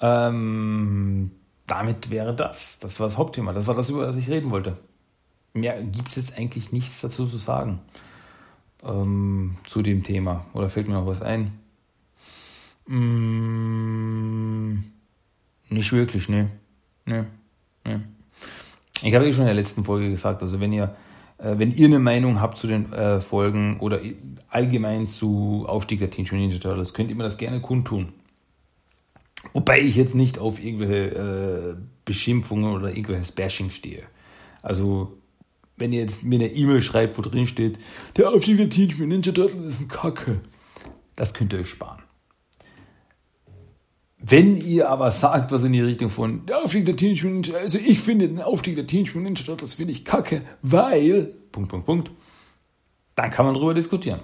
S1: Ähm, damit wäre das. Das war das Hauptthema. Das war das, über das ich reden wollte. Mehr gibt es jetzt eigentlich nichts dazu zu sagen ähm, zu dem Thema. Oder fällt mir noch was ein? Mm, nicht wirklich, ne. Ne, ne. Ich habe ja schon in der letzten Folge gesagt, also wenn ihr, äh, wenn ihr eine Meinung habt zu den äh, Folgen oder allgemein zu Aufstieg der Teenage Ninja Turtles, könnt ihr mir das gerne kundtun. Wobei ich jetzt nicht auf irgendwelche äh, Beschimpfungen oder irgendwelches Bashing stehe. Also, wenn ihr jetzt mir eine E-Mail schreibt, wo drin steht, der Aufstieg der Teenage Ninja Turtles ist ein Kacke, das könnt ihr euch sparen. Wenn ihr aber sagt, was in die Richtung von der Aufstieg der Teenage Mutant Ninja, also ich finde den Aufstieg der Teenage Mutant Ninja Turtles finde ich kacke, weil, Punkt, Punkt, Punkt, dann kann man darüber diskutieren.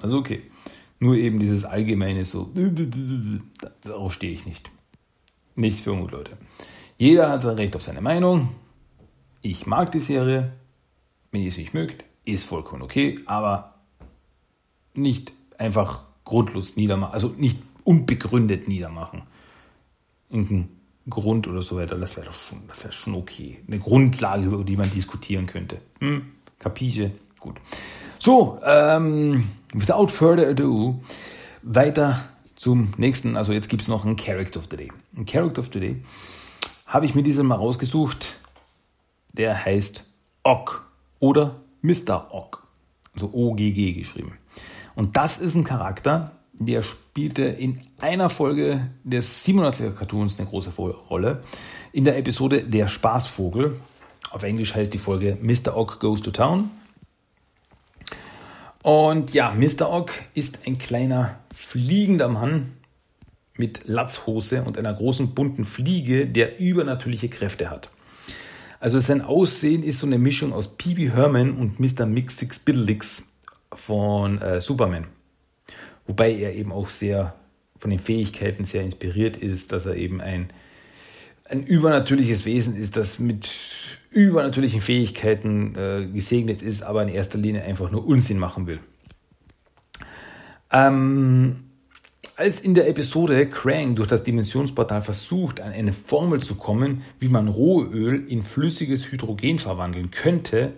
S1: Also okay. Nur eben dieses allgemeine so, darauf stehe ich nicht. Nichts für ungut, Leute. Jeder hat sein Recht auf seine Meinung. Ich mag die Serie. Wenn ihr es nicht mögt, ist vollkommen okay, aber nicht einfach grundlos niedermachen, also nicht unbegründet niedermachen. Irgendein Grund oder so weiter, das wäre doch schon, das wäre schon okay. Eine Grundlage, über die man diskutieren könnte. Hm? Kapiche? Gut. So, ähm, without further ado, weiter zum nächsten. Also jetzt gibt es noch einen Character of the Day. Ein Character of the Day habe ich mir diesem mal rausgesucht. Der heißt Ock oder Mr. Ock. Also OGG geschrieben. Und das ist ein Charakter, der spielte in einer Folge des 87er Cartoons eine große Rolle. In der Episode Der Spaßvogel. Auf Englisch heißt die Folge Mr. Ock Goes to Town. Und ja, Mr. Ock ist ein kleiner fliegender Mann mit Latzhose und einer großen bunten Fliege, der übernatürliche Kräfte hat. Also sein Aussehen ist so eine Mischung aus P.B. Herman und Mr. Mix Six Biddlix von äh, Superman. Wobei er eben auch sehr von den Fähigkeiten sehr inspiriert ist, dass er eben ein, ein übernatürliches Wesen ist, das mit übernatürlichen Fähigkeiten äh, gesegnet ist, aber in erster Linie einfach nur Unsinn machen will. Ähm, als in der Episode Krang durch das Dimensionsportal versucht, an eine Formel zu kommen, wie man Rohöl in flüssiges Hydrogen verwandeln könnte,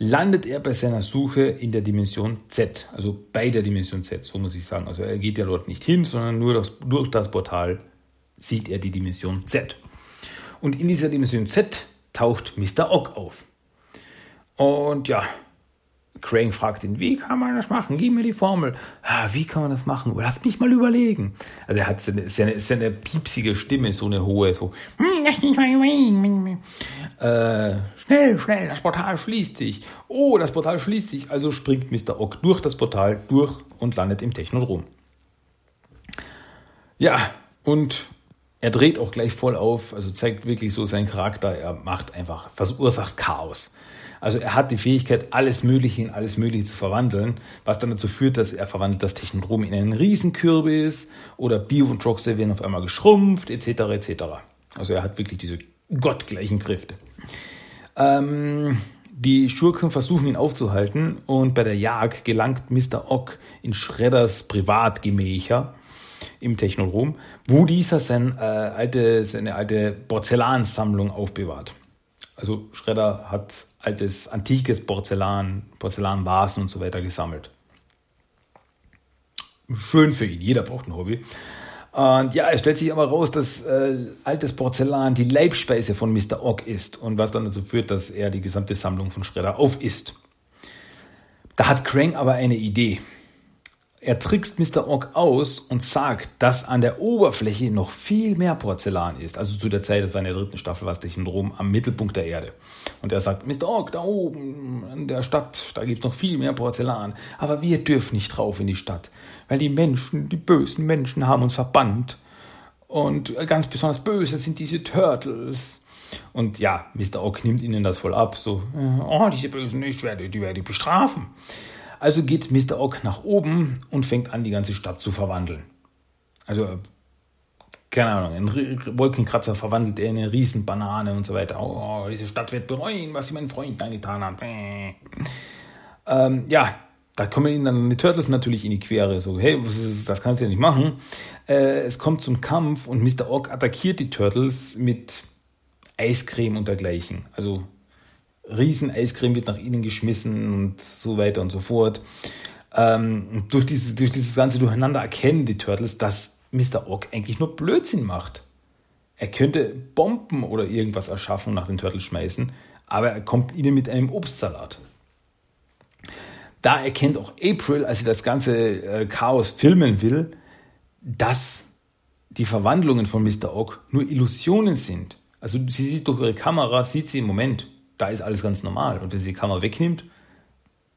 S1: landet er bei seiner Suche in der Dimension Z, also bei der Dimension Z, so muss ich sagen. Also er geht ja dort nicht hin, sondern nur das, durch das Portal sieht er die Dimension Z. Und in dieser Dimension Z taucht Mr. Ock auf. Und ja, Crane fragt ihn, wie kann man das machen? Gib mir die Formel. Ah, wie kann man das machen? Lass mich mal überlegen. Also er hat seine, seine, seine piepsige Stimme, so eine hohe, so. Hm, äh, schnell, schnell, das Portal schließt sich. Oh, das Portal schließt sich. Also springt Mr. Ock durch das Portal durch und landet im Technodrom. Ja, und er dreht auch gleich voll auf, also zeigt wirklich so seinen Charakter. Er macht einfach, verursacht Chaos. Also er hat die Fähigkeit, alles Mögliche in alles Mögliche zu verwandeln, was dann dazu führt, dass er verwandelt das Technodrom in einen Riesenkürbis oder Bio und Rockster werden auf einmal geschrumpft, etc. etc. Also er hat wirklich diese gottgleichen Kräfte. Ähm, Die Schurken versuchen ihn aufzuhalten und bei der Jagd gelangt Mr. Ock in Shredders Privatgemächer im Technodrom, wo dieser sein, äh, alte, seine alte Porzellansammlung aufbewahrt. Also Shredder hat altes, antikes Porzellan, Porzellanvasen und so weiter gesammelt. Schön für ihn, jeder braucht ein Hobby. Und ja, es stellt sich aber raus, dass äh, altes Porzellan die Leibspeise von Mr. Ogg ist und was dann dazu führt, dass er die gesamte Sammlung von Shredder aufisst. Da hat Krang aber eine Idee. Er trickst Mr. Ogg aus und sagt, dass an der Oberfläche noch viel mehr Porzellan ist. Also zu der Zeit, das war in der dritten Staffel, was dich in Rom am Mittelpunkt der Erde. Und er sagt, Mr. Ogg, da oben in der Stadt, da gibt es noch viel mehr Porzellan. Aber wir dürfen nicht drauf in die Stadt, weil die Menschen, die bösen Menschen haben uns verbannt. Und ganz besonders böse sind diese Turtles. Und ja, Mr. Ogg nimmt ihnen das voll ab. So, oh, diese Bösen, ich werde, die werde ich bestrafen. Also geht Mr. Ock nach oben und fängt an, die ganze Stadt zu verwandeln. Also, keine Ahnung, ein Wolkenkratzer verwandelt er in eine Riesenbanane und so weiter. Oh, diese Stadt wird bereuen, was sie meinen Freunden angetan hat. Ähm, ja, da kommen ihnen dann die Turtles natürlich in die Quere. So, hey, das kannst du ja nicht machen. Äh, es kommt zum Kampf und Mr. Ock attackiert die Turtles mit Eiscreme und dergleichen. Also Riesen-Eiscreme wird nach ihnen geschmissen und so weiter und so fort. Ähm, durch, dieses, durch dieses ganze Durcheinander erkennen die Turtles, dass Mr. Ock eigentlich nur Blödsinn macht. Er könnte Bomben oder irgendwas erschaffen und nach den Turtles schmeißen, aber er kommt ihnen mit einem Obstsalat. Da erkennt auch April, als sie das ganze äh, Chaos filmen will, dass die Verwandlungen von Mr. Ock nur Illusionen sind. Also sie sieht durch ihre Kamera, sieht sie im Moment, da ist alles ganz normal. Und wenn sie die Kamera wegnimmt,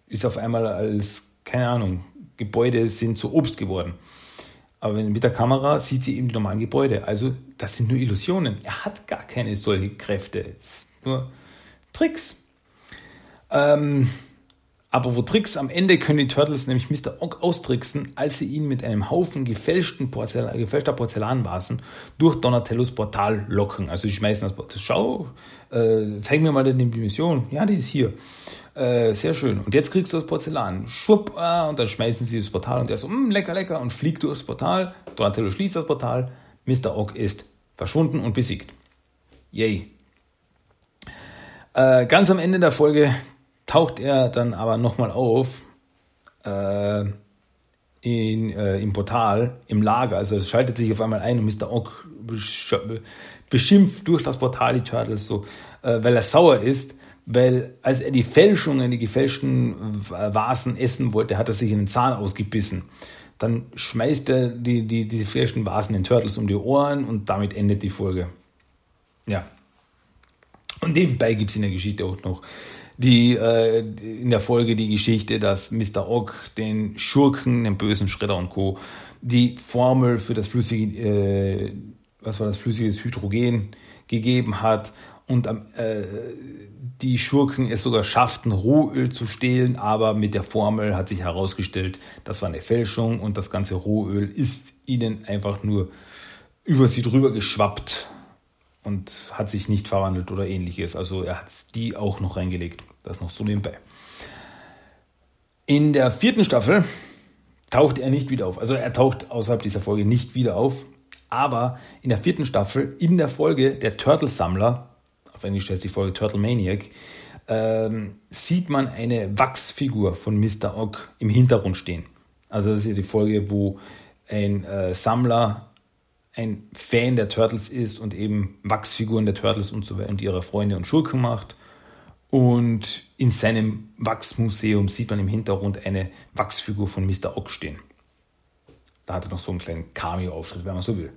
S1: ist auf einmal als, keine Ahnung, Gebäude sind zu Obst geworden. Aber mit der Kamera sieht sie eben die normalen Gebäude. Also das sind nur Illusionen. Er hat gar keine solche Kräfte. Es sind nur Tricks. Ähm, aber wo Tricks, am Ende können die Turtles nämlich Mr. Ogg austricksen, als sie ihn mit einem Haufen gefälschten Porzellan, gefälschter Porzellanvasen durch Donatellos Portal locken. Also sie schmeißen das Portal. Schau, äh, zeig mir mal die Dimension. Ja, die ist hier. Äh, sehr schön. Und jetzt kriegst du das Porzellan. Schwupp, ah, und dann schmeißen sie das Portal und der so, mm, lecker, lecker, und fliegt durchs Portal. Donatello schließt das Portal. Mr. Ogg ist verschwunden und besiegt. Yay. Äh, ganz am Ende der Folge taucht er dann aber nochmal auf äh, in, äh, im Portal, im Lager. Also es schaltet sich auf einmal ein und Mr. Ock beschimpft durch das Portal die Turtles so, äh, weil er sauer ist, weil als er die Fälschungen, die gefälschten Vasen essen wollte, hat er sich in den Zahn ausgebissen. Dann schmeißt er die, die, die gefälschten Vasen den Turtles um die Ohren und damit endet die Folge. Ja. Und nebenbei gibt es in der Geschichte auch noch die äh, in der Folge die Geschichte, dass Mr. Ogg den Schurken, den bösen Schredder und Co. die Formel für das flüssige, äh, was war das flüssiges Hydrogen gegeben hat und äh, die Schurken es sogar schafften, Rohöl zu stehlen, aber mit der Formel hat sich herausgestellt, das war eine Fälschung und das ganze Rohöl ist ihnen einfach nur über sie drüber geschwappt und hat sich nicht verwandelt oder ähnliches. Also er hat die auch noch reingelegt. Das noch so nebenbei. In der vierten Staffel taucht er nicht wieder auf. Also er taucht außerhalb dieser Folge nicht wieder auf. Aber in der vierten Staffel, in der Folge der Turtle-Sammler, auf Englisch heißt die Folge Turtle Maniac, ähm, sieht man eine Wachsfigur von Mr. Ogg im Hintergrund stehen. Also das ist ja die Folge, wo ein äh, Sammler ein Fan der Turtles ist und eben Wachsfiguren der Turtles und so weiter und ihrer Freunde und Schurken macht. Und in seinem Wachsmuseum sieht man im Hintergrund eine Wachsfigur von Mr. Ock stehen. Da hat er noch so einen kleinen Cameo-Auftritt, wenn man so will.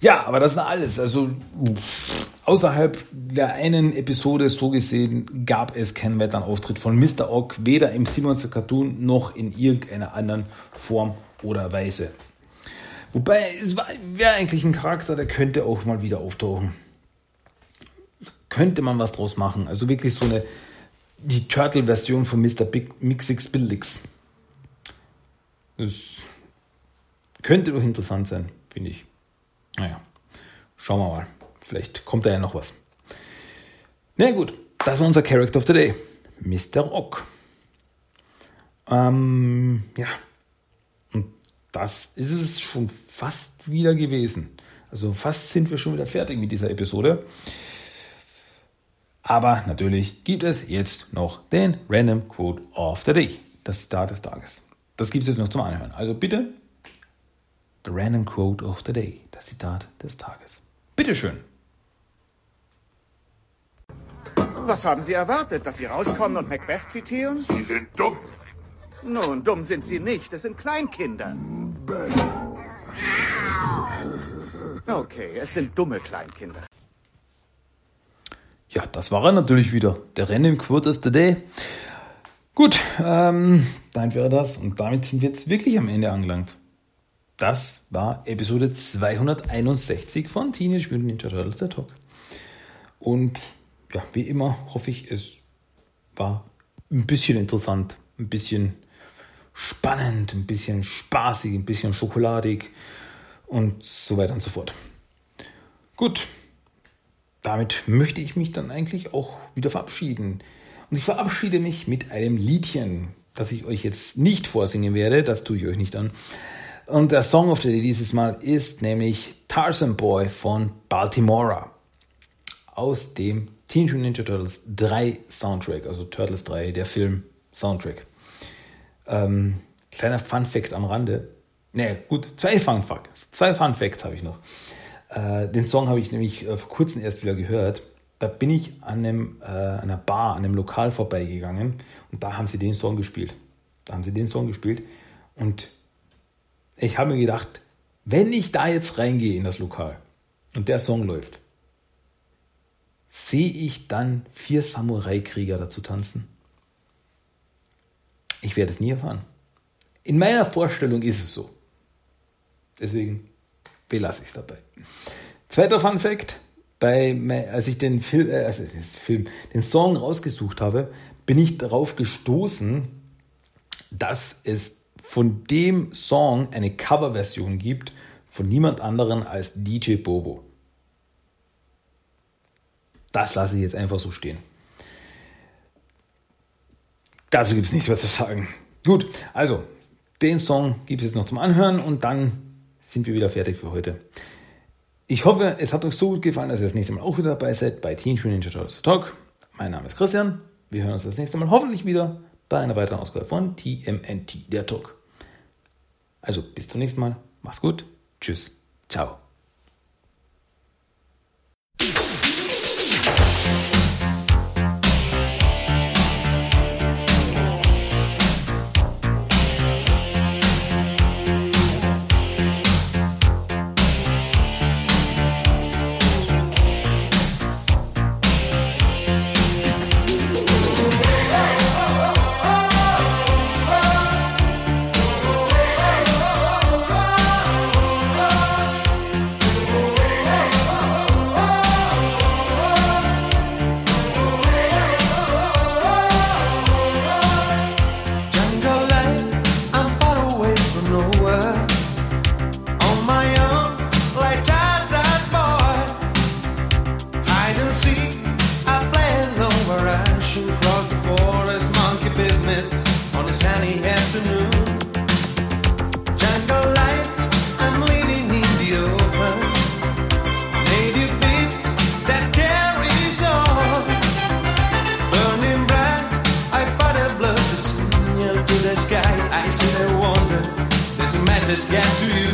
S1: Ja, aber das war alles. Also außerhalb der einen Episode so gesehen gab es keinen weiteren Auftritt von Mr. Ock, weder im Simonser Cartoon noch in irgendeiner anderen Form oder Weise. Wobei, es wäre eigentlich ein Charakter, der könnte auch mal wieder auftauchen. Könnte man was draus machen. Also wirklich so eine, die Turtle-Version von Mr. Big Mixix Billix. Das könnte doch interessant sein, finde ich. Naja, schauen wir mal. Vielleicht kommt da ja noch was. Na gut, das war unser Character of the Day. Mr. Rock. Ähm, ja, das ist es schon fast wieder gewesen. Also fast sind wir schon wieder fertig mit dieser Episode. Aber natürlich gibt es jetzt noch den Random Quote of the Day, das Zitat des Tages. Das gibt es jetzt noch zum Anhören. Also bitte, the Random Quote of the Day, das Zitat des Tages. Bitteschön.
S3: Was haben Sie erwartet, dass Sie rauskommen und Macbeth zitieren?
S4: Sie sind dumm.
S3: Nun, dumm sind Sie nicht, es sind Kleinkinder. Okay, es sind dumme Kleinkinder.
S1: Ja, das war er natürlich wieder. Der Random Quote of the Day. Gut, ähm, damit wäre das. Und damit sind wir jetzt wirklich am Ende angelangt. Das war Episode 261 von Teenage Mutant Ninja Turtles der Talk. Und ja, wie immer hoffe ich, es war ein bisschen interessant, ein bisschen spannend, ein bisschen spaßig, ein bisschen schokoladig und so weiter und so fort. Gut, damit möchte ich mich dann eigentlich auch wieder verabschieden. Und ich verabschiede mich mit einem Liedchen, das ich euch jetzt nicht vorsingen werde, das tue ich euch nicht an. Und der Song of the Day dieses Mal ist nämlich Tarzan Boy von Baltimora aus dem Teenage Mutant Ninja Turtles 3 Soundtrack, also Turtles 3, der Film Soundtrack. Ähm, kleiner Fun Fact am Rande. Ne, gut, zwei Fun Facts. Zwei Fun Facts habe ich noch. Äh, den Song habe ich nämlich äh, vor kurzem erst wieder gehört. Da bin ich an einem, äh, einer Bar, an einem Lokal vorbeigegangen und da haben sie den Song gespielt. Da haben sie den Song gespielt und ich habe mir gedacht, wenn ich da jetzt reingehe in das Lokal und der Song läuft, sehe ich dann vier Samurai-Krieger dazu tanzen? Ich werde es nie erfahren. In meiner Vorstellung ist es so. Deswegen belasse ich es dabei. Zweiter Fun Fact: bei, als ich den Film, äh, also Film, den Song rausgesucht habe, bin ich darauf gestoßen, dass es von dem Song eine Coverversion gibt von niemand anderen als DJ Bobo. Das lasse ich jetzt einfach so stehen. Dazu gibt es nichts mehr zu sagen. Gut, also den Song gibt es jetzt noch zum Anhören und dann sind wir wieder fertig für heute. Ich hoffe, es hat euch so gut gefallen, dass ihr das nächste Mal auch wieder dabei seid bei Teen Ninja Turtles Talk. Mein Name ist Christian. Wir hören uns das nächste Mal hoffentlich wieder bei einer weiteren Ausgabe von TMNT, der Talk. Also bis zum nächsten Mal. Mach's gut. Tschüss. Ciao.
S4: to the sky, I see the wonder. There's a message get to you.